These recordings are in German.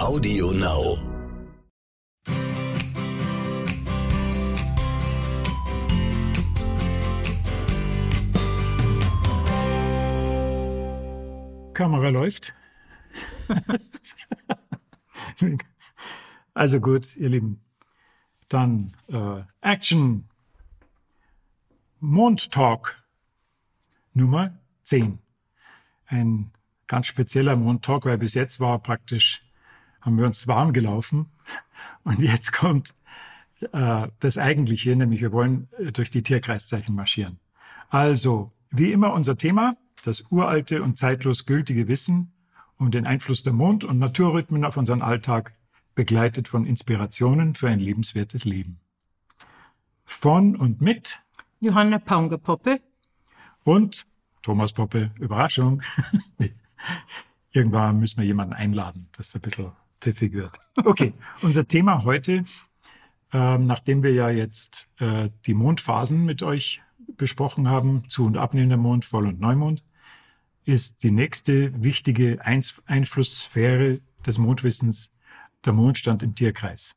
Audio Now. Kamera läuft. also gut, ihr Lieben. Dann äh, Action. Mondtalk Nummer 10. Ein ganz spezieller Mondtalk, weil bis jetzt war praktisch, haben wir uns warm gelaufen. Und jetzt kommt äh, das Eigentliche, nämlich wir wollen äh, durch die Tierkreiszeichen marschieren. Also, wie immer unser Thema, das uralte und zeitlos gültige Wissen um den Einfluss der Mond- und Naturrhythmen auf unseren Alltag, begleitet von Inspirationen für ein lebenswertes Leben. Von und mit Johanna Paungerpoppe und Thomas Poppe, Überraschung. Irgendwann müssen wir jemanden einladen, dass ein bisschen pfiffig wird. Okay, unser Thema heute, ähm, nachdem wir ja jetzt äh, die Mondphasen mit euch besprochen haben, zu und abnehmender Mond, Voll- und Neumond, ist die nächste wichtige Einf Einflusssphäre des Mondwissens der Mondstand im Tierkreis.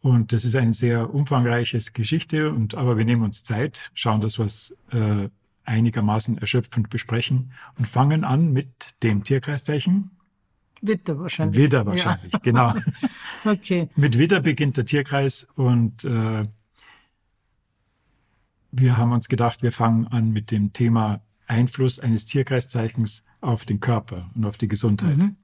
Und das ist eine sehr umfangreiches Geschichte, und aber wir nehmen uns Zeit, schauen das, was äh, einigermaßen erschöpfend besprechen und fangen an mit dem Tierkreiszeichen. Witter wahrscheinlich. Widder wahrscheinlich, ja. genau. okay. Mit Widder beginnt der Tierkreis und äh, wir haben uns gedacht, wir fangen an mit dem Thema Einfluss eines Tierkreiszeichens auf den Körper und auf die Gesundheit. Mhm.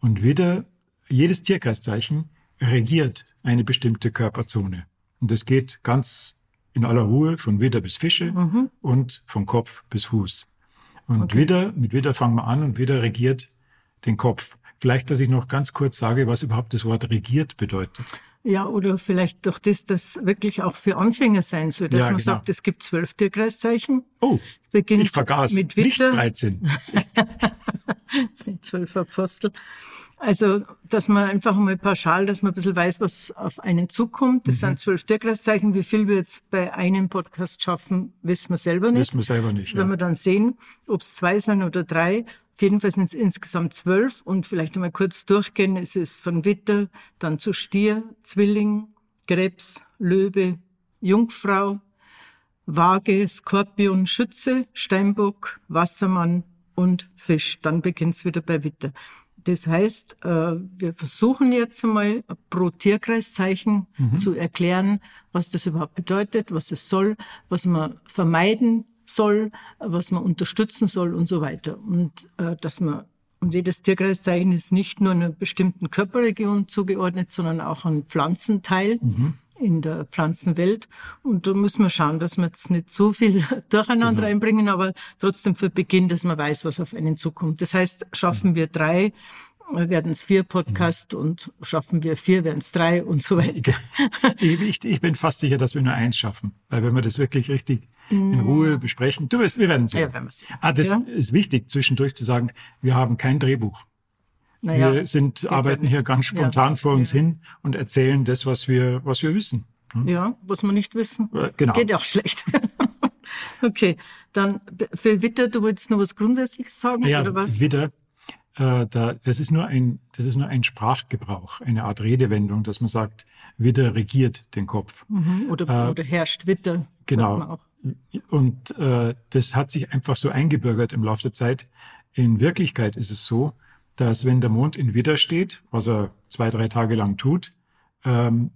Und Widder, jedes Tierkreiszeichen regiert eine bestimmte Körperzone. Und das geht ganz in aller Ruhe von Widder bis Fische mhm. und von Kopf bis Fuß. Und okay. Widder, mit Widder fangen wir an und Widder regiert den Kopf. Vielleicht, dass ich noch ganz kurz sage, was überhaupt das Wort regiert bedeutet. Ja, oder vielleicht doch das, das wirklich auch für Anfänger sein soll, dass ja, man genau. sagt, es gibt zwölf Tierkreiszeichen. Oh, ich vergaß, mit Widder. nicht 13. zwölf Apostel. Also, dass man einfach mal pauschal, dass man ein bisschen weiß, was auf einen zukommt. Das mhm. sind zwölf Tierkreiszeichen. Wie viel wir jetzt bei einem Podcast schaffen, wissen wir selber nicht. Wissen wir selber nicht. Das werden wir dann sehen, ob es zwei sind oder drei. Auf jeden Fall sind es insgesamt zwölf. Und vielleicht einmal kurz durchgehen. Es ist von Witter, dann zu Stier, Zwilling, Krebs, Löwe, Jungfrau, Waage, Skorpion, Schütze, Steinbock, Wassermann und Fisch. Dann beginnt es wieder bei Witter. Das heißt, äh, wir versuchen jetzt einmal pro Tierkreiszeichen mhm. zu erklären, was das überhaupt bedeutet, was es soll, was man vermeiden soll, was man unterstützen soll und so weiter. Und äh, dass man und jedes Tierkreiszeichen ist nicht nur einer bestimmten Körperregion zugeordnet, sondern auch ein Pflanzenteil. Mhm in der Pflanzenwelt. Und da müssen wir schauen, dass wir jetzt nicht zu viel durcheinander genau. einbringen, aber trotzdem für Beginn, dass man weiß, was auf einen zukommt. Das heißt, schaffen mhm. wir drei, werden es vier Podcasts mhm. und schaffen wir vier, werden es drei und so weiter. Ich, ich, bin fast sicher, dass wir nur eins schaffen, weil wenn wir das wirklich richtig in mm. Ruhe besprechen, du wirst, wir werden sehen. Ja, werden sehen. Ah, das ja? ist wichtig, zwischendurch zu sagen, wir haben kein Drehbuch. Naja, wir sind, arbeiten ja hier ganz spontan ja, vor uns hin und erzählen das, was wir, was wir wissen. Hm? Ja, was wir nicht wissen. Äh, genau. Geht auch schlecht. okay, dann für Witter, du wolltest noch was Grundsätzliches sagen ja, oder was? Witter, äh, da, das ist nur ein, das ist nur ein Sprachgebrauch, eine Art Redewendung, dass man sagt, Witter regiert den Kopf. Mhm, oder, äh, oder herrscht Witter. Genau. Und äh, das hat sich einfach so eingebürgert im Laufe der Zeit. In Wirklichkeit ist es so, dass wenn der Mond in Widder steht, was er zwei, drei Tage lang tut, ähm,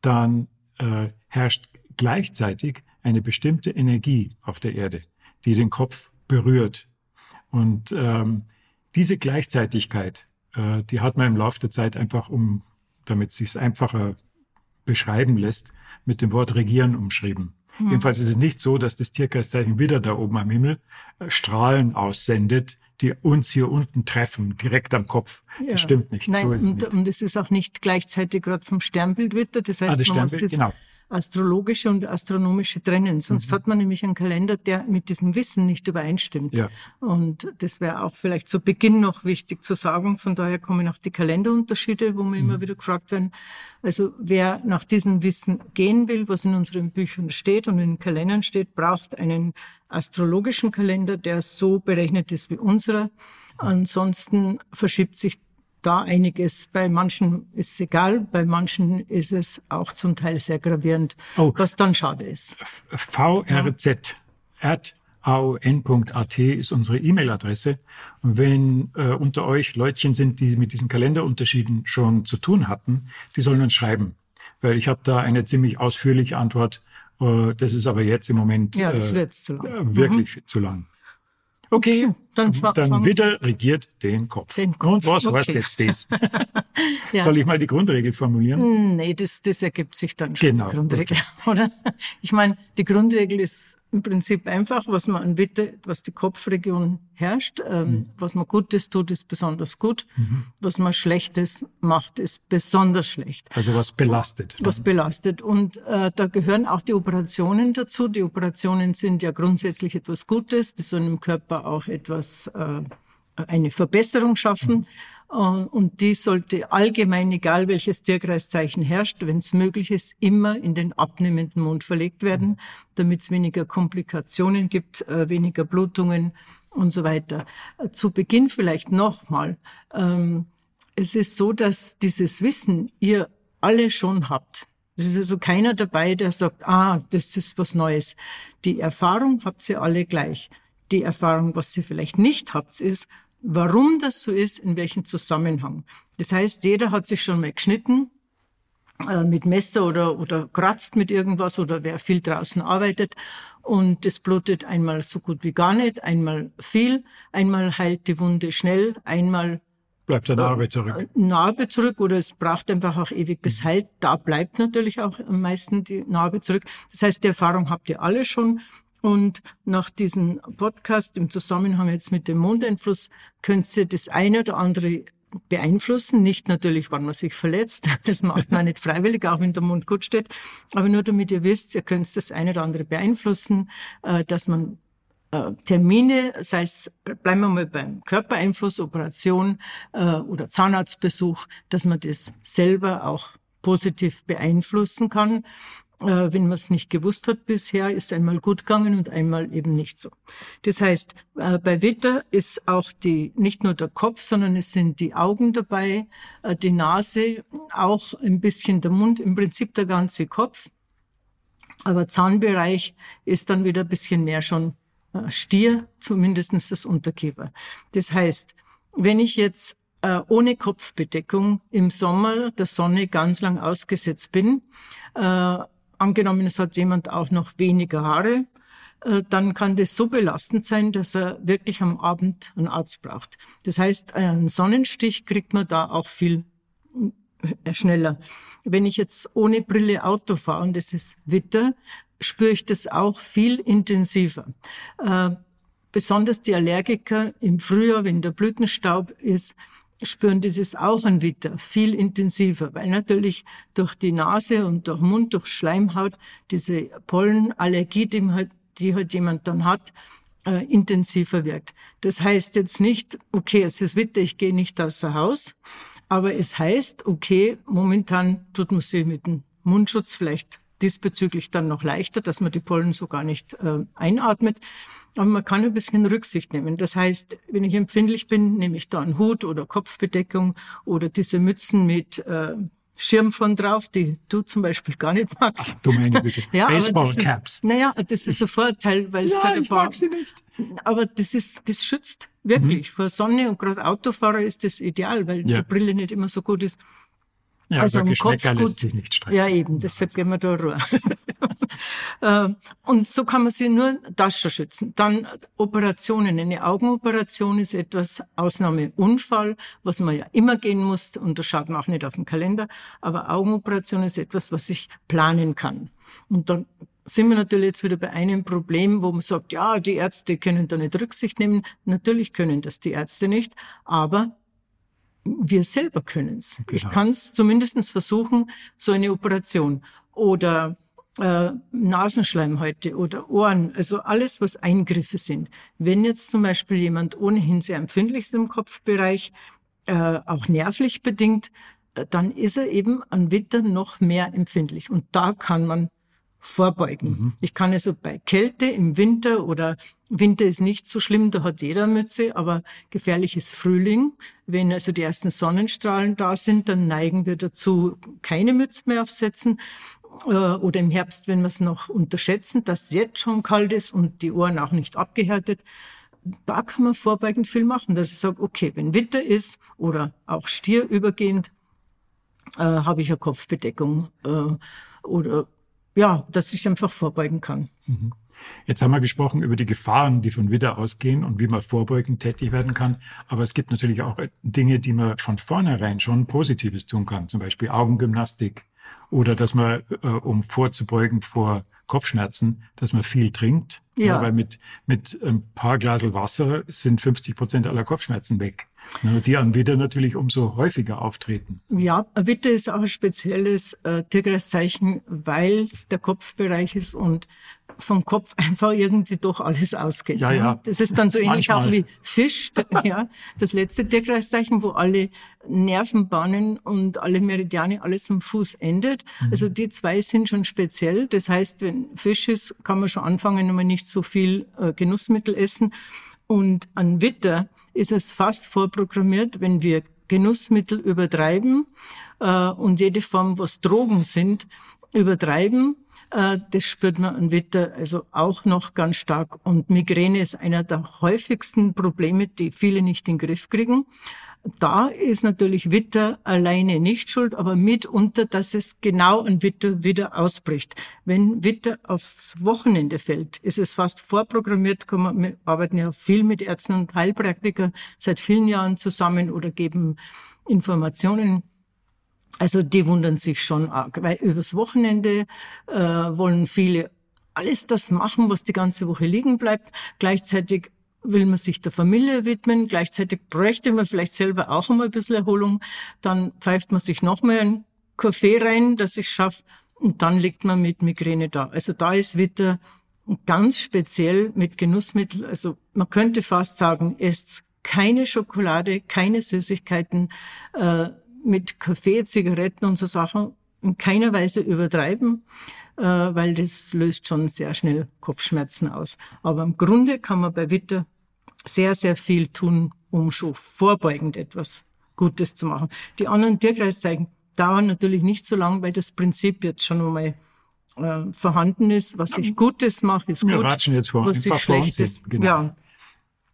dann äh, herrscht gleichzeitig eine bestimmte Energie auf der Erde, die den Kopf berührt. Und ähm, diese Gleichzeitigkeit, äh, die hat man im Laufe der Zeit einfach, um, damit es sich einfacher beschreiben lässt, mit dem Wort regieren umschrieben. Hm. Jedenfalls ist es nicht so, dass das Tierkreiszeichen wieder da oben am Himmel äh, Strahlen aussendet, die uns hier unten treffen, direkt am Kopf. Ja. Das stimmt nicht. Nein, so und, nicht. und es ist auch nicht gleichzeitig gerade vom Sternbild wieder. Das heißt, ah, man muss das genau astrologische und astronomische trennen. Sonst mhm. hat man nämlich einen Kalender, der mit diesem Wissen nicht übereinstimmt. Ja. Und das wäre auch vielleicht zu Beginn noch wichtig zu sagen. Von daher kommen auch die Kalenderunterschiede, wo wir mhm. immer wieder gefragt werden. Also wer nach diesem Wissen gehen will, was in unseren Büchern steht und in den Kalendern steht, braucht einen astrologischen Kalender, der so berechnet ist wie unserer. Ansonsten verschiebt sich da einiges. Bei manchen ist es egal, bei manchen ist es auch zum Teil sehr gravierend, oh. was dann schade ist. VRZ at aon.at ist unsere E-Mail-Adresse. Und wenn äh, unter euch Leutchen sind, die mit diesen Kalenderunterschieden schon zu tun hatten, die sollen uns schreiben. Weil ich habe da eine ziemlich ausführliche Antwort. Äh, das ist aber jetzt im Moment ja, das zu lang. Äh, wirklich mhm. zu lang. Okay, dann, dann wieder regiert den Kopf. Den Kopf. Und was okay. heißt jetzt das? ja. Soll ich mal die Grundregel formulieren? Hm, nee, das, das ergibt sich dann schon. Genau. Die Grundregel, okay. oder? Ich meine, die Grundregel ist im Prinzip einfach, was man an Witte, was die Kopfregion herrscht. Ähm, mhm. Was man Gutes tut, ist besonders gut. Mhm. Was man Schlechtes macht, ist besonders schlecht. Also was belastet. Was belastet. Und äh, da gehören auch die Operationen dazu. Die Operationen sind ja grundsätzlich etwas Gutes. Die sollen im Körper auch etwas, äh, eine Verbesserung schaffen. Mhm. Äh, und die sollte allgemein, egal welches Tierkreiszeichen herrscht, wenn es möglich ist, immer in den abnehmenden Mund verlegt werden, damit es weniger Komplikationen gibt, äh, weniger Blutungen und so weiter. Äh, zu Beginn vielleicht nochmal. Ähm, es ist so, dass dieses Wissen ihr alle schon habt. Es ist also keiner dabei, der sagt, ah, das ist was Neues. Die Erfahrung habt ihr alle gleich. Die Erfahrung, was ihr vielleicht nicht habt, ist, warum das so ist, in welchem Zusammenhang. Das heißt, jeder hat sich schon mal geschnitten äh, mit Messer oder, oder kratzt mit irgendwas oder wer viel draußen arbeitet und das blutet einmal so gut wie gar nicht, einmal viel, einmal heilt die Wunde schnell, einmal bleibt der Narbe zurück. Äh, Narbe zurück oder es braucht einfach auch ewig bis heilt. Da bleibt natürlich auch am meisten die Narbe zurück. Das heißt, die Erfahrung habt ihr alle schon. Und nach diesem Podcast im Zusammenhang jetzt mit dem Mondeinfluss könnt ihr das eine oder andere beeinflussen. Nicht natürlich, wann man sich verletzt. Das macht man nicht freiwillig, auch wenn der Mund gut steht. Aber nur damit ihr wisst, ihr könnt das eine oder andere beeinflussen, äh, dass man äh, Termine, sei es, bleiben wir mal beim Körpereinfluss, Operation äh, oder Zahnarztbesuch, dass man das selber auch positiv beeinflussen kann wenn man es nicht gewusst hat bisher, ist einmal gut gegangen und einmal eben nicht so. Das heißt, äh, bei Witter ist auch die, nicht nur der Kopf, sondern es sind die Augen dabei, äh, die Nase, auch ein bisschen der Mund, im Prinzip der ganze Kopf. Aber Zahnbereich ist dann wieder ein bisschen mehr schon äh, Stier, zumindestens das Unterkiefer. Das heißt, wenn ich jetzt äh, ohne Kopfbedeckung im Sommer der Sonne ganz lang ausgesetzt bin, äh, angenommen, es hat jemand auch noch weniger Haare, äh, dann kann das so belastend sein, dass er wirklich am Abend einen Arzt braucht. Das heißt, einen Sonnenstich kriegt man da auch viel äh, schneller. Wenn ich jetzt ohne Brille Auto fahre und es ist Witter, spüre ich das auch viel intensiver. Äh, besonders die Allergiker im Frühjahr, wenn der Blütenstaub ist, spüren dieses Witter viel intensiver, weil natürlich durch die Nase und durch Mund, durch Schleimhaut diese Pollenallergie, die halt, die halt jemand dann hat, äh, intensiver wirkt. Das heißt jetzt nicht, okay, es ist Witter, ich gehe nicht außer Haus, aber es heißt, okay, momentan tut man sich mit dem Mundschutz vielleicht diesbezüglich dann noch leichter, dass man die Pollen so gar nicht äh, einatmet. Aber man kann ein bisschen Rücksicht nehmen. Das heißt, wenn ich empfindlich bin, nehme ich da einen Hut oder Kopfbedeckung oder diese Mützen mit äh, Schirm von drauf, die du zum Beispiel gar nicht magst. Ach, du meine bitte. ja, Baseball-Caps. Naja, das ist ein Vorteil, weil es ja, ich mag sie nicht. Aber das ist, das schützt wirklich mhm. vor Sonne und gerade Autofahrer ist das ideal, weil ja. die Brille nicht immer so gut ist. Ja, also am Kopf lässt sich nicht streiten. Ja, eben, deshalb gehen wir da Ruhe. Äh, und so kann man sich nur das schon schützen. Dann Operationen. Eine Augenoperation ist etwas Ausnahmeunfall, was man ja immer gehen muss und das schaut man auch nicht auf den Kalender. Aber Augenoperation ist etwas, was ich planen kann. Und dann sind wir natürlich jetzt wieder bei einem Problem, wo man sagt, ja, die Ärzte können da nicht Rücksicht nehmen. Natürlich können das die Ärzte nicht, aber wir selber können es. Genau. Ich kann es zumindest versuchen, so eine Operation oder äh, Nasenschleimhäute oder Ohren, also alles, was Eingriffe sind. Wenn jetzt zum Beispiel jemand ohnehin sehr empfindlich ist im Kopfbereich, äh, auch nervlich bedingt, äh, dann ist er eben an Witter noch mehr empfindlich. Und da kann man vorbeugen. Mhm. Ich kann also bei Kälte im Winter oder Winter ist nicht so schlimm, da hat jeder Mütze, aber gefährlich ist Frühling. Wenn also die ersten Sonnenstrahlen da sind, dann neigen wir dazu, keine Mütze mehr aufsetzen. Äh, oder im Herbst, wenn wir es noch unterschätzen, dass es jetzt schon kalt ist und die Ohren auch nicht abgehärtet. Da kann man vorbeugend viel machen, dass ich sage, okay, wenn Winter ist oder auch Stier übergehend, äh, habe ich eine Kopfbedeckung äh, oder ja, dass ich einfach vorbeugen kann. Mhm. Jetzt haben wir gesprochen über die Gefahren, die von Widder ausgehen und wie man vorbeugend tätig werden kann. Aber es gibt natürlich auch Dinge, die man von vornherein schon Positives tun kann. Zum Beispiel Augengymnastik oder dass man, äh, um vorzubeugen vor Kopfschmerzen, dass man viel trinkt. Ja. weil mit, mit ein paar Glasel Wasser sind 50 Prozent aller Kopfschmerzen weg. Die an Witter natürlich umso häufiger auftreten. Ja, Witter ist auch ein spezielles äh, Tierkreiszeichen, weil es der Kopfbereich ist und vom Kopf einfach irgendwie doch alles ausgeht. Ja, ja. Das ist dann so ähnlich Manchmal. auch wie Fisch, ja, das letzte Tierkreiszeichen, wo alle Nervenbahnen und alle Meridiane, alles am Fuß endet. Mhm. Also die zwei sind schon speziell. Das heißt, wenn Fisch ist, kann man schon anfangen, wenn man nicht so viel äh, Genussmittel essen. Und an Witter ist es fast vorprogrammiert, wenn wir Genussmittel übertreiben äh, und jede Form, was Drogen sind, übertreiben, äh, das spürt man an Witter also auch noch ganz stark. Und Migräne ist einer der häufigsten Probleme, die viele nicht in den Griff kriegen. Da ist natürlich Witter alleine nicht schuld, aber mitunter, dass es genau an Witter wieder ausbricht. Wenn Witter aufs Wochenende fällt, ist es fast vorprogrammiert. Wir arbeiten ja viel mit Ärzten und Heilpraktikern seit vielen Jahren zusammen oder geben Informationen also die wundern sich schon arg, weil übers Wochenende äh, wollen viele alles das machen, was die ganze Woche liegen bleibt. Gleichzeitig will man sich der Familie widmen, gleichzeitig bräuchte man vielleicht selber auch einmal ein bisschen Erholung. Dann pfeift man sich noch mal einen Kaffee rein, dass ich schaffe, und dann liegt man mit Migräne da. Also da ist wieder ganz speziell mit Genussmittel. Also man könnte fast sagen, esst keine Schokolade, keine Süßigkeiten, äh, mit Kaffee, Zigaretten und so Sachen in keiner Weise übertreiben, weil das löst schon sehr schnell Kopfschmerzen aus. Aber im Grunde kann man bei Witter sehr, sehr viel tun, um schon vorbeugend etwas Gutes zu machen. Die anderen Tierkreiszeichen dauern natürlich nicht so lang, weil das Prinzip jetzt schon einmal äh, vorhanden ist. Was ich Gutes mache, ist gut. Wir ratschen jetzt vor, was ich Schlechtes, genau. ja,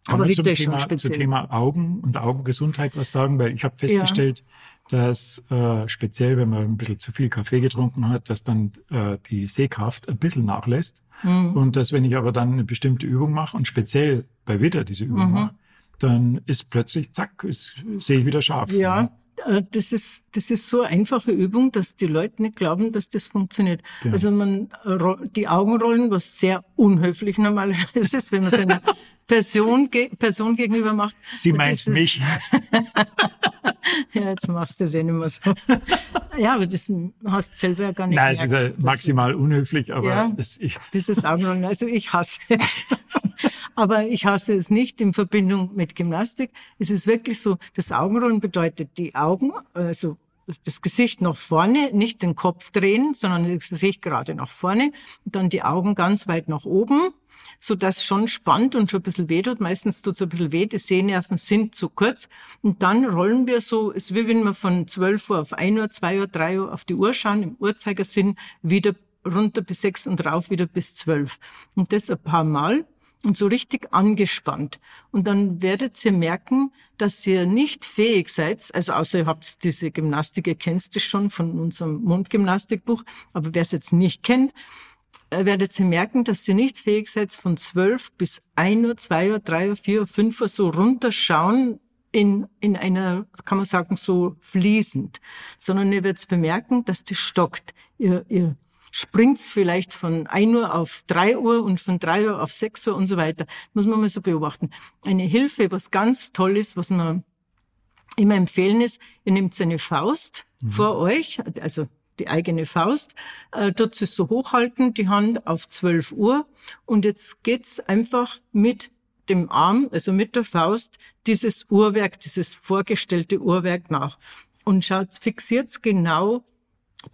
aber zum Thema, zum Thema Augen und Augengesundheit was sagen, weil ich habe festgestellt, ja dass äh, speziell, wenn man ein bisschen zu viel Kaffee getrunken hat, dass dann äh, die Sehkraft ein bisschen nachlässt. Mhm. Und dass wenn ich aber dann eine bestimmte Übung mache und speziell bei Witter diese Übung mhm. mache, dann ist plötzlich, zack, ist, sehe ich wieder scharf. Ja, ne? Äh, das ist, das ist so eine einfache Übung, dass die Leute nicht glauben, dass das funktioniert. Ja. Also man, die Augen rollen, was sehr unhöflich normalerweise ist, wenn man seiner Person, Person gegenüber macht. Sie meint mich. ja, jetzt machst du das eh nicht mehr so. ja, aber das hast du selber ja gar nicht Nein, gemerkt, es ist ja maximal unhöflich, aber ja, das, ich. dieses Augenrollen, also ich hasse es. aber ich hasse es nicht in Verbindung mit Gymnastik. Es ist wirklich so, das Augenrollen bedeutet die Augen, also das Gesicht nach vorne, nicht den Kopf drehen, sondern das Gesicht gerade nach vorne, und dann die Augen ganz weit nach oben so dass schon spannt und schon ein bisschen weh tut. Meistens tut es ein bisschen weh, die Sehnerven sind zu kurz. Und dann rollen wir so, es ist wie wenn wir von 12 Uhr auf 1 Uhr, 2 Uhr, 3 Uhr auf die Uhr schauen, im Uhrzeigersinn wieder runter bis 6 und rauf wieder bis 12. Und das ein paar Mal und so richtig angespannt. Und dann werdet ihr merken, dass ihr nicht fähig seid, also außer ihr habt diese Gymnastik, ihr kennt es schon von unserem Mundgymnastikbuch, aber wer es jetzt nicht kennt, werdet ihr merken, dass ihr nicht fähig seid, von 12 bis 1 Uhr, 2 Uhr, 3 Uhr, 4 Uhr, 5 Uhr so runterschauen in, in einer, kann man sagen, so fließend, sondern ihr werdet bemerken, dass das stockt. Ihr, ihr springt vielleicht von 1 Uhr auf 3 Uhr und von 3 Uhr auf 6 Uhr und so weiter. muss man mal so beobachten. Eine Hilfe, was ganz toll ist, was man immer empfehlen ist, ihr nehmt eine Faust mhm. vor euch, also die eigene Faust, äh, dort es so hochhalten, die Hand auf 12 Uhr und jetzt geht's einfach mit dem Arm, also mit der Faust, dieses Uhrwerk, dieses vorgestellte Uhrwerk nach und schaut, fixiert genau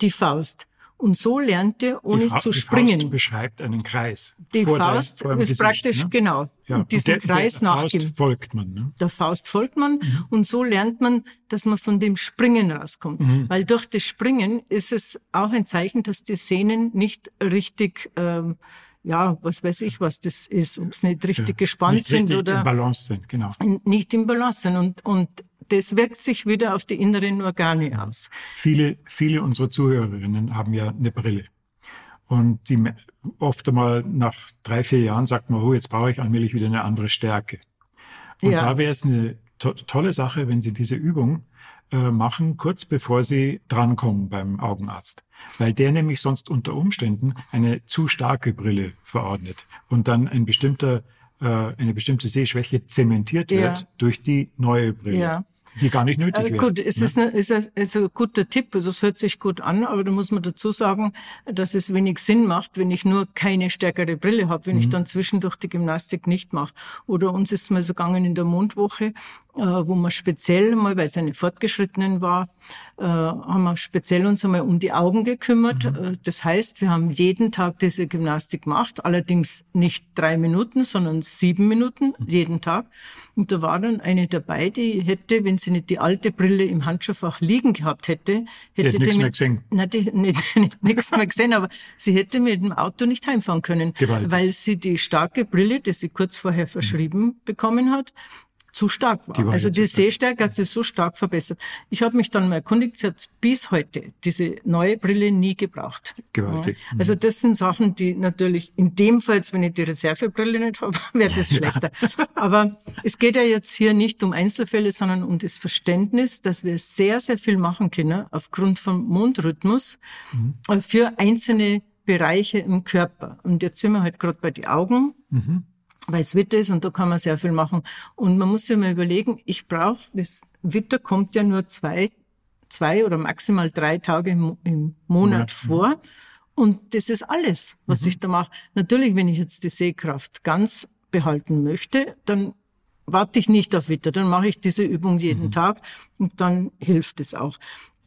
die Faust. Und so lernt er, ohne die zu springen. Die Faust beschreibt einen Kreis. Die Faust der, ist Gesicht, praktisch, ne? genau, ja. und diesen und der, Kreis der, der nachgeben. Faust folgt man. Ne? Der Faust folgt man mhm. und so lernt man, dass man von dem Springen rauskommt. Mhm. Weil durch das Springen ist es auch ein Zeichen, dass die Sehnen nicht richtig... Ähm, ja, was weiß ich, was das ist, ob es nicht richtig ja, gespannt nicht sind richtig oder im Balance sind, genau. Nicht im Balance sind und und das wirkt sich wieder auf die inneren Organe aus. Viele, viele unserer Zuhörerinnen haben ja eine Brille. Und die oft einmal nach drei, vier Jahren sagt man, oh, jetzt brauche ich allmählich wieder eine andere Stärke. Und ja. da wäre es eine to tolle Sache, wenn Sie diese Übung äh, machen, kurz bevor Sie drankommen beim Augenarzt. Weil der nämlich sonst unter Umständen eine zu starke Brille verordnet und dann ein bestimmter, äh, eine bestimmte Sehschwäche zementiert wird ja. durch die neue Brille. Ja die gar nicht nötig äh, wäre. Gut, es ne? ist, eine, ist, ein, ist ein guter Tipp, also es hört sich gut an, aber da muss man dazu sagen, dass es wenig Sinn macht, wenn ich nur keine stärkere Brille habe, wenn mhm. ich dann zwischendurch die Gymnastik nicht mache. Oder uns ist mal so gegangen in der Mondwoche, wo man speziell mal, weil es eine Fortgeschrittenen war, äh, haben wir speziell uns einmal um die Augen gekümmert. Mhm. Äh, das heißt, wir haben jeden Tag diese Gymnastik gemacht, allerdings nicht drei Minuten, sondern sieben Minuten mhm. jeden Tag. Und da war dann eine dabei, die hätte, wenn sie nicht die alte Brille im Handschuhfach liegen gehabt hätte, hätte die, nichts mehr gesehen. Nein, die nicht, nicht nichts mehr gesehen, aber sie hätte mit dem Auto nicht heimfahren können, Gewaltig. weil sie die starke Brille, die sie kurz vorher verschrieben mhm. bekommen hat, zu stark war. Die war also die Sehstärke hat sich so stark verbessert. Ich habe mich dann mal erkundigt, sie hat bis heute diese neue Brille nie gebraucht. Gewaltig. Ja. Also das sind Sachen, die natürlich in dem Fall, wenn ich die Reservebrille nicht habe, wäre das schlechter. Ja. Aber es geht ja jetzt hier nicht um Einzelfälle, sondern um das Verständnis, dass wir sehr, sehr viel machen können aufgrund vom Mondrhythmus mhm. für einzelne Bereiche im Körper. Und jetzt sind wir halt gerade bei den Augen. Mhm weil es Witter ist und da kann man sehr viel machen. Und man muss sich mal überlegen, ich brauche, das Witter kommt ja nur zwei, zwei oder maximal drei Tage im, im Monat ja. vor. Und das ist alles, was mhm. ich da mache. Natürlich, wenn ich jetzt die Sehkraft ganz behalten möchte, dann warte ich nicht auf Witter, dann mache ich diese Übung jeden mhm. Tag und dann hilft es auch.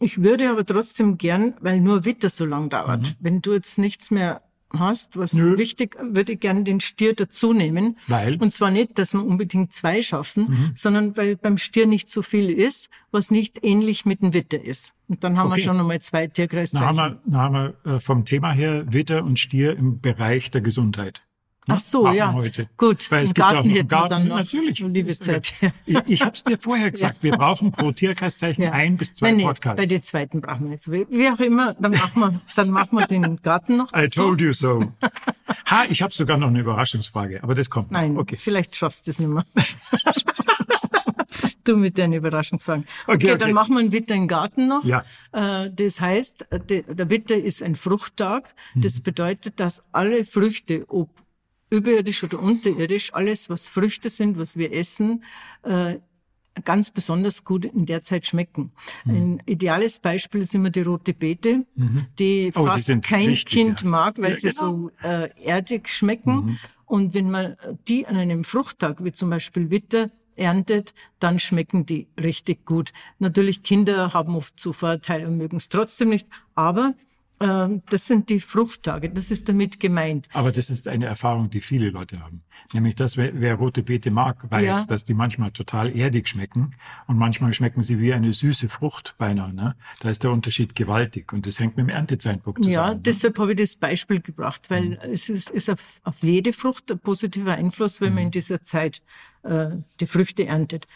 Ich würde aber trotzdem gern, weil nur Witter so lang dauert, mhm. wenn du jetzt nichts mehr hast, was Nö. wichtig, würde ich gerne den Stier dazu nehmen. Weil? Und zwar nicht, dass wir unbedingt zwei schaffen, mhm. sondern weil beim Stier nicht so viel ist, was nicht ähnlich mit dem Witter ist. Und dann haben okay. wir schon einmal zwei Tierkreiszeichen. Dann haben wir, dann haben wir äh, vom Thema her Witter und Stier im Bereich der Gesundheit. Ach so, ja. Heute. Gut, Weil es im gibt Garten auch im Garten, dann noch natürlich. Liebe Zeit. Ich, ich habe es dir vorher gesagt, wir brauchen pro Tierkreiszeichen ja. ein bis zwei nein, Podcasts. Bei den zweiten brauchen wir jetzt. Wie auch immer, dann machen wir, dann machen wir den Garten noch dazu. I told you so. Ha, ich habe sogar noch eine Überraschungsfrage, aber das kommt. Nein, okay. vielleicht schaffst du es nicht mehr. du mit deinen Überraschungsfragen. Okay, okay, okay, dann machen wir einen Witter im Garten noch. Ja. Äh, das heißt, der Witter ist ein Fruchttag. Das mhm. bedeutet, dass alle Früchte, ob überirdisch oder unterirdisch, alles, was Früchte sind, was wir essen, äh, ganz besonders gut in der Zeit schmecken. Mhm. Ein ideales Beispiel ist immer die rote Beete, mhm. die oh, fast die kein wichtig, Kind ja. mag, weil ja, sie genau. so äh, erdig schmecken. Mhm. Und wenn man die an einem Fruchttag, wie zum Beispiel Witter, erntet, dann schmecken die richtig gut. Natürlich Kinder haben oft so Vorteile und mögen es trotzdem nicht, aber das sind die Fruchttage, das ist damit gemeint. Aber das ist eine Erfahrung, die viele Leute haben. Nämlich, dass wer, wer rote Beete mag, weiß, ja. dass die manchmal total erdig schmecken und manchmal schmecken sie wie eine süße Frucht beinahe. Ne? Da ist der Unterschied gewaltig und das hängt mit dem Erntezeitpunkt zusammen. Ja, ne? deshalb habe ich das Beispiel gebracht, weil mhm. es ist, ist auf, auf, jede Frucht ein positiver Einfluss, wenn mhm. man in dieser Zeit äh, die Früchte erntet.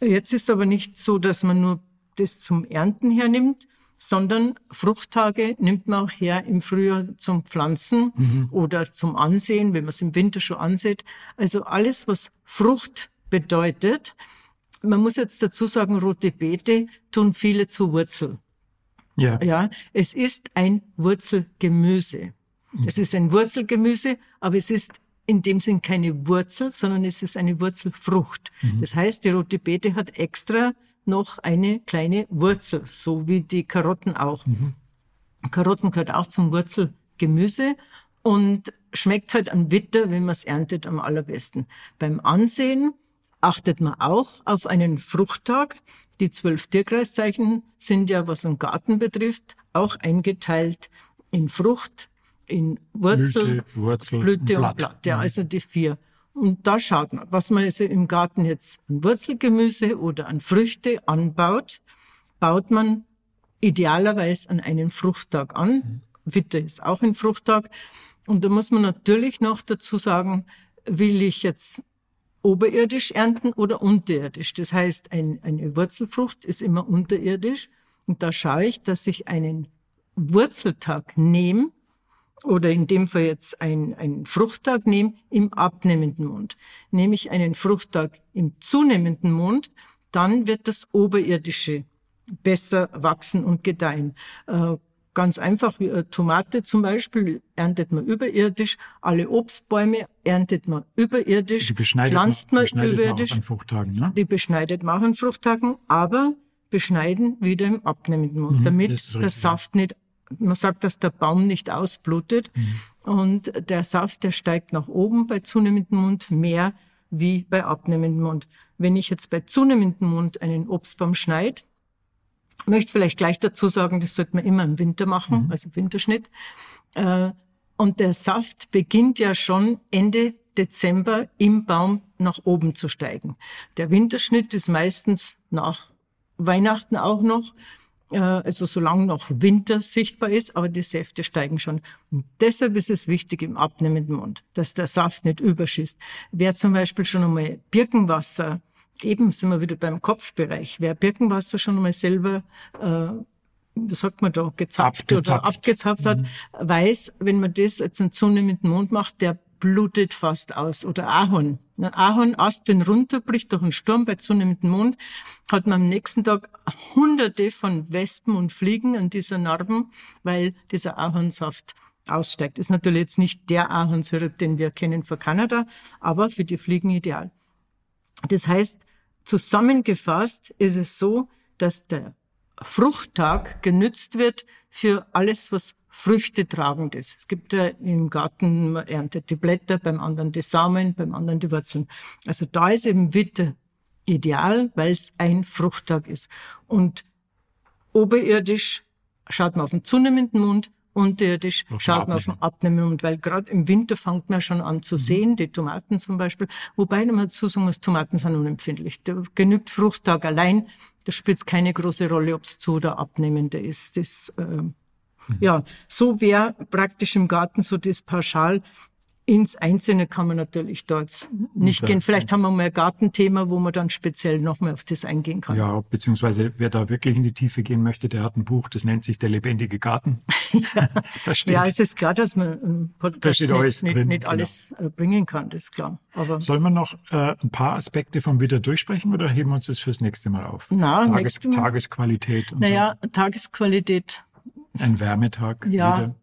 Jetzt ist aber nicht so, dass man nur das zum Ernten hernimmt, sondern Fruchttage nimmt man auch her im Frühjahr zum Pflanzen mhm. oder zum Ansehen, wenn man es im Winter schon ansieht. Also alles, was Frucht bedeutet. Man muss jetzt dazu sagen, rote Beete tun viele zu Wurzel. Ja. Ja, es ist ein Wurzelgemüse. Mhm. Es ist ein Wurzelgemüse, aber es ist in dem Sinn keine Wurzel, sondern es ist eine Wurzelfrucht. Mhm. Das heißt, die rote Beete hat extra noch eine kleine Wurzel, so wie die Karotten auch. Mhm. Karotten gehört auch zum Wurzelgemüse und schmeckt halt an Witter, wenn man es erntet, am allerbesten. Beim Ansehen achtet man auch auf einen Fruchttag. Die zwölf Tierkreiszeichen sind ja, was einen Garten betrifft, auch eingeteilt in Frucht, in Wurzel, Blüte, Wurzel, Blüte und Blatt. Blatt. Ja, Mhm. also die vier. Und da schaut man, was man also im Garten jetzt an Wurzelgemüse oder an Früchte anbaut, baut man idealerweise an einen Fruchttag an. Witter ist auch ein Fruchttag. Und da muss man natürlich noch dazu sagen, will ich jetzt oberirdisch ernten oder unterirdisch. Das heißt, ein, eine Wurzelfrucht ist immer unterirdisch. Und da schaue ich, dass ich einen Wurzeltag nehme oder in dem Fall jetzt ein, einen Fruchttag nehme im abnehmenden Mond. Nehme ich einen Fruchttag im zunehmenden Mond, dann wird das Oberirdische besser wachsen und gedeihen. Äh, ganz einfach, wie Tomate zum Beispiel, erntet man überirdisch. Alle Obstbäume erntet man überirdisch. Die beschneidet pflanzt man, man beschneidet man auch überirdisch. an Fruchttagen. Ne? Die beschneidet man auch an Fruchttagen, aber beschneiden wieder im abnehmenden Mund, Mhm, damit der Saft nicht, man sagt, dass der Baum nicht ausblutet. Mhm. Und der Saft, der steigt nach oben bei zunehmendem Mund mehr wie bei abnehmendem Mund. Wenn ich jetzt bei zunehmendem Mund einen Obstbaum schneide, möchte vielleicht gleich dazu sagen, das sollte man immer im Winter machen, Mhm. also Winterschnitt. Äh, Und der Saft beginnt ja schon Ende Dezember im Baum nach oben zu steigen. Der Winterschnitt ist meistens nach Weihnachten auch noch, also solange noch Winter sichtbar ist, aber die Säfte steigen schon. Und deshalb ist es wichtig im abnehmenden Mund, dass der Saft nicht überschießt. Wer zum Beispiel schon einmal Birkenwasser, eben sind wir wieder beim Kopfbereich, wer Birkenwasser schon einmal selber äh, wie sagt man da, gezapft oder Abgezapft. abgezapft hat, weiß, wenn man das jetzt einen zunehmenden Mond macht, der blutet fast aus. Oder Ahorn. Ein Ahornast, wenn runterbricht durch einen Sturm bei zunehmendem Mond, hat man am nächsten Tag hunderte von Wespen und Fliegen an dieser Narben, weil dieser Ahornsaft aussteigt. Ist natürlich jetzt nicht der Ahornsirup, den wir kennen von Kanada, aber für die Fliegen ideal. Das heißt, zusammengefasst ist es so, dass der Fruchttag genützt wird für alles, was Früchte tragend ist. Es gibt ja im Garten, man erntet die Blätter, beim anderen die Samen, beim anderen die Wurzeln. Also da ist eben Witte ideal, weil es ein Fruchttag ist. Und oberirdisch schaut man auf den zunehmenden Mund, unterirdisch Auf schaut man auf den abnehmenden. Mund, weil gerade im Winter fängt man schon an zu sehen, die Tomaten zum Beispiel. Wobei man dazu sagen muss, Tomaten sind unempfindlich. Da genügt Fruchttag allein. Da spielt es keine große Rolle, ob es zu oder abnehmende ist. Das, äh, Ja, so wäre praktisch im Garten so das Pauschal. Ins Einzelne kann man natürlich dort nicht Ja. gehen. Vielleicht haben wir mal ein Gartenthema, wo man dann speziell nochmal auf das eingehen kann. Ja, beziehungsweise wer da wirklich in die Tiefe gehen möchte, der hat ein Buch, das nennt sich Der lebendige Garten. da steht, Ja, es ist klar, dass man im Da Podcast steht nicht, alles nicht, drin, nicht genau. alles äh, bringen kann, das ist klar. Aber Soll man noch äh, ein paar Aspekte vom Witter durchsprechen oder heben wir uns das fürs nächste Mal auf? Na, Tages, Mal. Tagesqualität und naja, Tagesqualität, so. Ein Wärmetag Ja. wieder.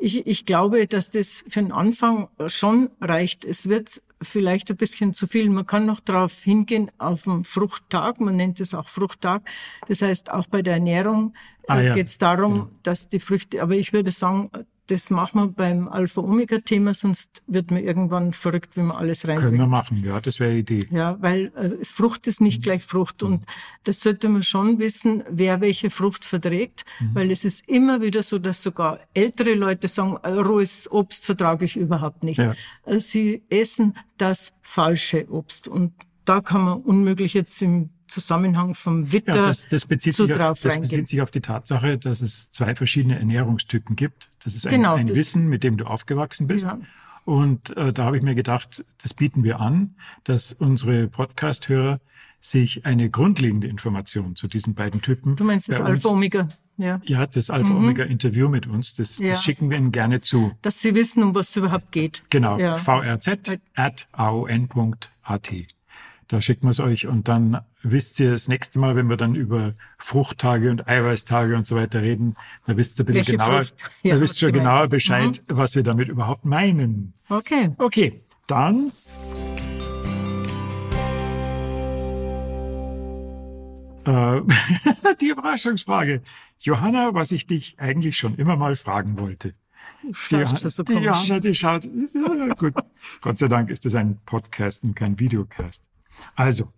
ich, ich glaube, dass das für den Anfang schon reicht. Es wird vielleicht ein bisschen zu viel. Man kann noch darauf hingehen auf den Fruchttag. Man nennt es auch Fruchttag. Das heißt, auch bei der Ernährung Ah, äh, ja. geht es darum, dass die Früchte, aber ich würde sagen, das machen wir beim Alpha-Omega-Thema, sonst wird man irgendwann verrückt, wenn man alles Können reinbringt. wir machen, ja, das wäre Idee. Ja, weil äh, Frucht ist nicht gleich Frucht. Und das sollte man schon wissen, wer welche Frucht verträgt. Weil es ist immer wieder so, dass sogar ältere Leute sagen, äh, rohes Obst vertrage ich überhaupt nicht. Ja. Äh, Sie essen das falsche Obst. Und da kann man unmöglich jetzt im Zusammenhang vom Witter Ja, das, das, bezieht so sich auf, das reingehen. bezieht sich auf die Tatsache, dass es zwei verschiedene Ernährungstypen gibt. Das ist ein, Genau, ein das- Wissen, mit dem du aufgewachsen bist. Ja. Und äh, da habe ich mir gedacht, das bieten wir an, dass unsere Podcast-Hörer sich eine grundlegende Information zu diesen beiden Typen. Du meinst das Alpha-Omega, ja. Ja, das Alpha-Omega-Interview mit uns, das, Ja. das schicken wir Ihnen gerne zu. Dass Sie wissen, um was es überhaupt geht. Genau, Ja. vrz at aon.at. Da schicken wir es euch und dann wisst ihr das nächste Mal, wenn wir dann über Fruchttage und Eiweißtage und so weiter reden, da wisst ihr ein bisschen Welche genauer? Ja, da wisst schon gemeint genauer ist. Bescheid, was wir damit überhaupt meinen. Okay. Okay, dann äh, die Überraschungsfrage. Johanna, was ich dich eigentlich schon immer mal fragen wollte. Die, schon so die. Johanna, die schaut, ja, gut. Gott sei Dank ist das ein Podcast und kein Videocast. Also,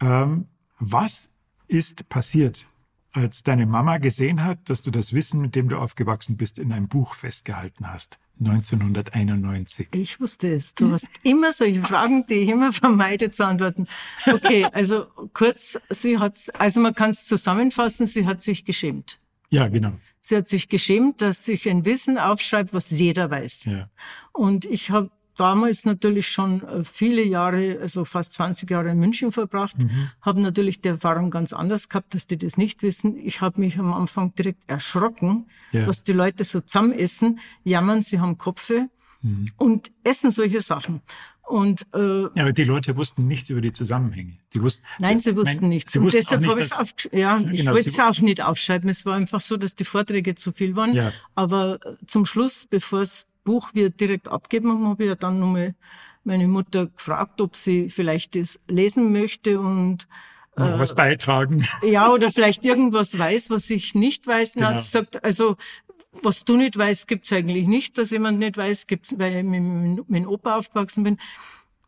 ähm, was ist passiert als deine Mama gesehen hat, dass du das Wissen, mit dem du aufgewachsen bist, in einem Buch festgehalten hast. 1991. Ich wusste es. Du hast immer solche Fragen, die ich immer vermeide zu antworten. Okay, also kurz, sie hat, also man kann es zusammenfassen, sie hat sich geschämt. Ja, genau. Sie hat sich geschämt, dass ich ein Wissen aufschreibe, was jeder weiß. Ja. Und ich habe damals natürlich schon äh, viele Jahre, also fast 20 Jahre in München verbracht, mhm. habe natürlich die Erfahrung ganz anders gehabt, dass die das nicht wissen. Ich habe mich am Anfang direkt erschrocken, ja. was die Leute so zusammen essen, jammern, sie haben Kopfe mhm. und essen solche Sachen. Und, äh, ja, aber die Leute wussten nichts über die Zusammenhänge. Die wussten, nein, sie wussten nein, nichts. Sie und deshalb habe ich es aufgeschrieben. Ja, ja, ich genau, wollte es auch nicht aufschreiben. Es war einfach so, dass die Vorträge zu viel waren. Ja. Aber zum Schluss, bevor es Buch wir direkt abgeben haben, habe ich ja dann nochmal meine Mutter gefragt, ob sie vielleicht das lesen möchte und äh, was beitragen. Ja, oder vielleicht irgendwas weiß, was ich nicht weiß. Genau. hat gesagt, also was du nicht weißt, gibt's eigentlich nicht, dass jemand nicht weiß, gibt's, weil ich mit meinem Opa aufgewachsen bin.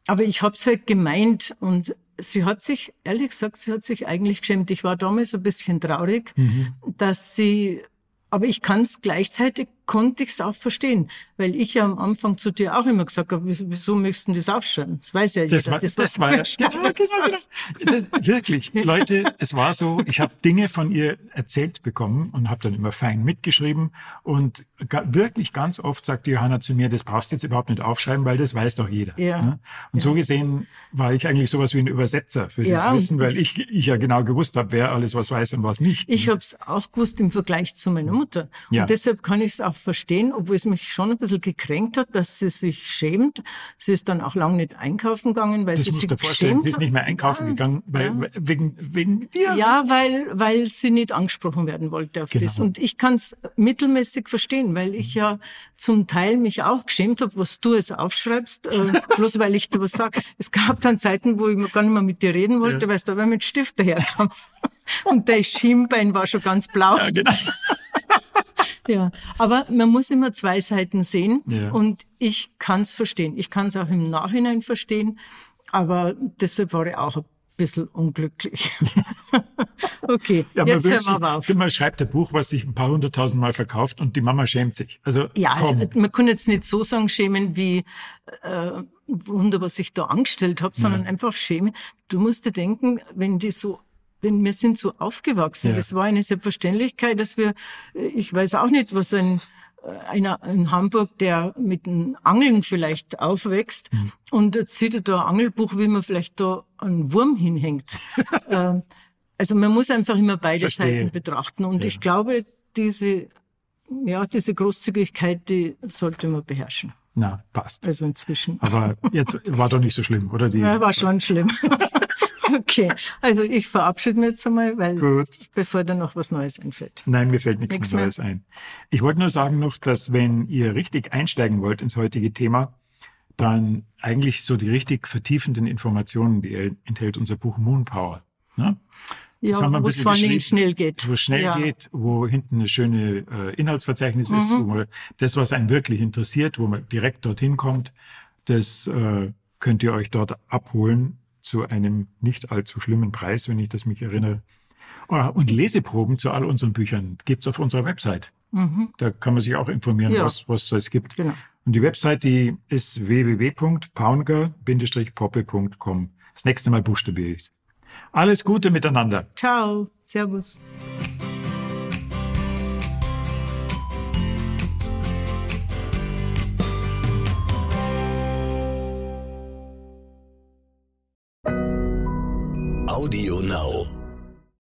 Aber ich hab's halt gemeint und sie hat sich, ehrlich gesagt, sie hat sich eigentlich geschämt. Ich war damals ein bisschen traurig, mhm. dass sie aber ich kann es gleichzeitig, konnte ich es auch verstehen, weil ich ja am Anfang zu dir auch immer gesagt habe, wieso, wieso möchten das aufschreiben? Das weiß ja das jeder. War, das, das war ja Standardsatz. Genau. Das, wirklich, Leute, es war so, ich habe Dinge von ihr erzählt bekommen und habe dann immer fein mitgeschrieben und wirklich ganz oft sagt Johanna zu mir, das brauchst du jetzt überhaupt nicht aufschreiben, weil das weiß doch jeder. Ja. Ne? Und ja. so gesehen war ich eigentlich sowas wie ein Übersetzer für ja, das Wissen, weil ich, ich ja genau gewusst habe, wer alles was weiß und was nicht. Ich habe es auch gewusst im Vergleich zu meiner Mutter. Und deshalb kann ich es auch verstehen, obwohl es mich schon ein bisschen gekränkt hat, dass sie sich schämt. Sie ist dann auch lange nicht einkaufen gegangen, weil das sie sich vorstellen. Sie ist nicht mehr einkaufen ja, gegangen, weil, ja. wegen, wegen dir. Ja, weil, weil sie nicht angesprochen werden wollte auf genau. das. Und ich kann es mittelmäßig verstehen, weil ich ja zum Teil mich auch geschämt habe, was du es aufschreibst, äh, bloß weil ich dir was sage. Es gab dann Zeiten, wo ich gar nicht mehr mit dir reden wollte, ja. weil du aber mit Stift daherkommst. Und der Schienbein war schon ganz blau. Ja, genau. Ja, aber man muss immer zwei Seiten sehen ja. und ich kann es verstehen. Ich kann es auch im Nachhinein verstehen, aber deshalb war ich auch ein bisschen unglücklich. okay, ja, jetzt hören wir aber auf. Man schreibt ein Buch, was sich ein paar hunderttausend Mal verkauft und die Mama schämt sich. Also, ja, also, man kann jetzt nicht so sagen schämen wie äh, Wunder, was ich da angestellt habe, sondern ja. einfach schämen. Du musst dir denken, wenn die so denn wir sind so aufgewachsen. Ja. Das war eine Selbstverständlichkeit, dass wir, ich weiß auch nicht, was ein einer in Hamburg, der mit dem Angeln vielleicht aufwächst mhm. und jetzt sieht er da ein Angelbuch, wie man vielleicht da einen Wurm hinhängt. Ähm, also man muss einfach immer beide Verstehe. Seiten betrachten und ja. ich glaube, diese, ja, diese Großzügigkeit, die sollte man beherrschen. Na, passt. Also inzwischen. Aber jetzt war doch nicht so schlimm, oder? Die ja, war schon schlimm. okay, also ich verabschiede mich jetzt einmal, weil Gut. bevor da noch was Neues einfällt. Nein, mir fällt nichts, nichts Neues mehr. ein. Ich wollte nur sagen noch, dass wenn ihr richtig einsteigen wollt ins heutige Thema, dann eigentlich so die richtig vertiefenden Informationen, die enthält unser Buch Moonpower. Ne? Das ja, wo es vor allen Dingen schnell geht. Wo es schnell ja. geht, wo hinten eine schöne äh, Inhaltsverzeichnis mhm. ist, wo man das, was einen wirklich interessiert, wo man direkt dorthin kommt, das äh, könnt ihr euch dort abholen zu einem nicht allzu schlimmen Preis, wenn ich das mich erinnere. Ah, und Leseproben zu all unseren Büchern gibt's auf unserer Website. Mhm. Da kann man sich auch informieren, ja. was, was es gibt. Genau. Und die Website, die ist www.paunger-poppe.com. Das nächste Mal buchstabiere ich Alles Gute miteinander. Ciao. Servus.